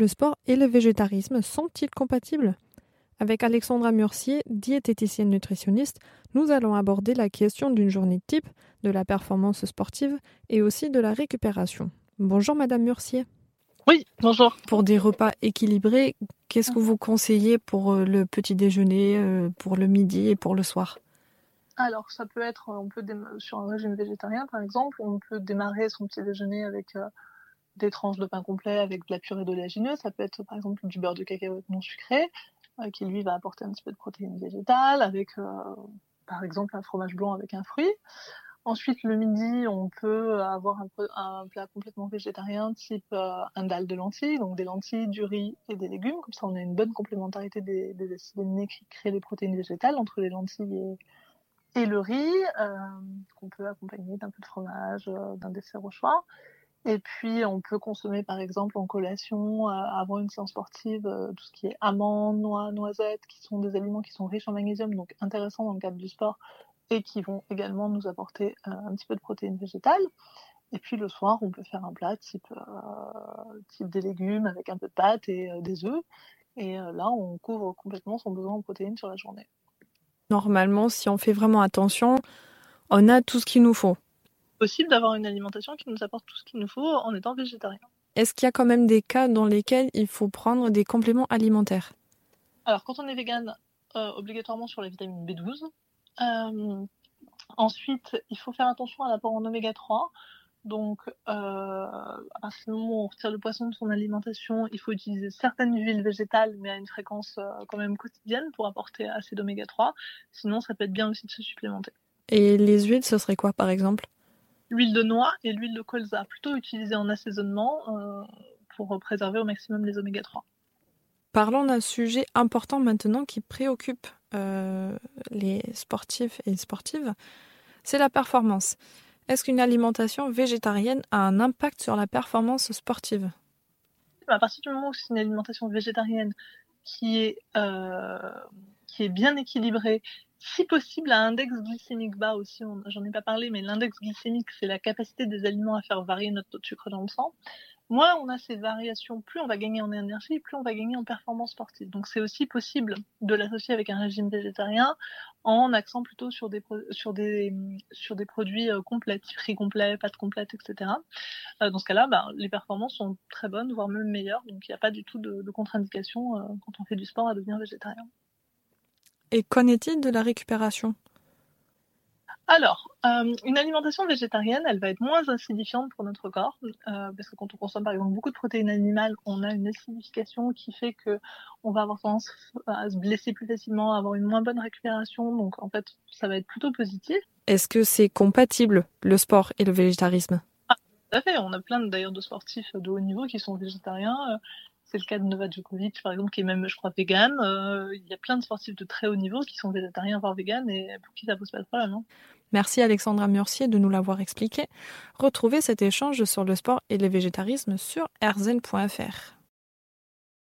Le sport et le végétarisme sont-ils compatibles? Avec Alexandra Murcier, diététicienne nutritionniste, nous allons aborder la question d'une journée type, de la performance sportive et aussi de la récupération. Bonjour Madame Murcier. Oui, bonjour. Pour des repas équilibrés, qu'est-ce que vous conseillez pour euh, le petit déjeuner, euh, pour le midi et pour le soir? Alors, ça peut être, on peut sur un régime végétarien par exemple, on peut démarrer son petit déjeuner avec euh, des tranches de pain complet avec de la purée d'oléagineux. Ça peut être par exemple du beurre de cacahuète non sucré, qui lui va apporter un petit peu de protéines végétales, avec par exemple un fromage blanc avec un fruit. Ensuite, le midi, on peut avoir un, plat complètement végétarien, type euh, un dalle de lentilles, donc des lentilles, du riz et des légumes. Comme ça, on a une bonne complémentarité des, acides aminés qui créent des protéines végétales entre les lentilles et, le riz, euh, qu'on peut accompagner d'un peu de fromage, euh, d'un dessert au choix. Et puis, on peut consommer, par exemple, en collation, avant une séance sportive, tout ce qui est amandes, noix, noisettes, qui sont des aliments qui sont riches en magnésium, donc intéressants dans le cadre du sport, et qui vont également nous apporter euh, un petit peu de protéines végétales. Et puis le soir, on peut faire un plat type, euh, type des légumes avec un peu de pâtes et euh, des œufs. Et là, on couvre complètement son besoin en protéines sur la journée. Normalement, si on fait vraiment attention, on a tout ce qu'il nous faut. Possible d'avoir une alimentation qui nous apporte tout ce qu'il nous faut en étant végétarien. Est-ce qu'il y a quand même des cas dans lesquels il faut prendre des compléments alimentaires? Alors, quand on est vegan, obligatoirement sur la vitamine B12, euh, ensuite, il faut faire attention à l'apport en oméga 3. Donc, euh, à ce moment où on retire le poisson de son alimentation, il faut utiliser certaines huiles végétales, mais à une fréquence euh, quand même quotidienne pour apporter assez d'oméga 3. Sinon, ça peut être bien aussi de se supplémenter. Et les huiles, ce serait quoi par exemple? L'huile de noix et l'huile de colza, plutôt utilisées en assaisonnement pour préserver au maximum les oméga 3. Parlons d'un sujet important maintenant qui préoccupe euh, les sportifs et sportives, c'est la performance. Est-ce qu'une alimentation végétarienne a un impact sur la performance sportive? À partir du moment où c'est une alimentation végétarienne qui est, euh, qui est bien équilibrée, si possible à index glycémique bas aussi, j'en ai pas parlé, mais l'index glycémique, c'est la capacité des aliments à faire varier notre taux de sucre dans le sang moins on a ces variations, plus on va gagner en énergie, plus on va gagner en performance sportive. Donc c'est aussi possible de l'associer avec un régime végétarien en accent plutôt sur des, produits euh, complets, riz complet, pâtes complètes, etc. Euh, dans ce cas-là, bah, les performances sont très bonnes, voire même meilleures. Donc il n'y a pas du tout de, de contre-indication euh, quand on fait du sport à devenir végétarien. Et qu'en est-il de la récupération? Alors, euh, une alimentation végétarienne, elle va être moins acidifiante pour notre corps, euh, parce que quand on consomme par exemple beaucoup de protéines animales, on a une acidification qui fait que on va avoir tendance à se blesser plus facilement, à avoir une moins bonne récupération. Donc en fait, ça va être plutôt positif. Est-ce que c'est compatible le sport et le végétarisme? Ah, Tout à fait. On a plein d'ailleurs de sportifs de haut niveau qui sont végétariens. Euh, c'est le cas de Novak Djokovic, par exemple, qui est même, je crois, vegan. il y a plein de sportifs de très haut niveau qui sont végétariens, voire vegan, et pour qui ça pose pas de problème. Hein. Merci Alexandra Murcier de nous l'avoir expliqué. Retrouvez cet échange sur le sport et le végétarisme sur rzn.fr.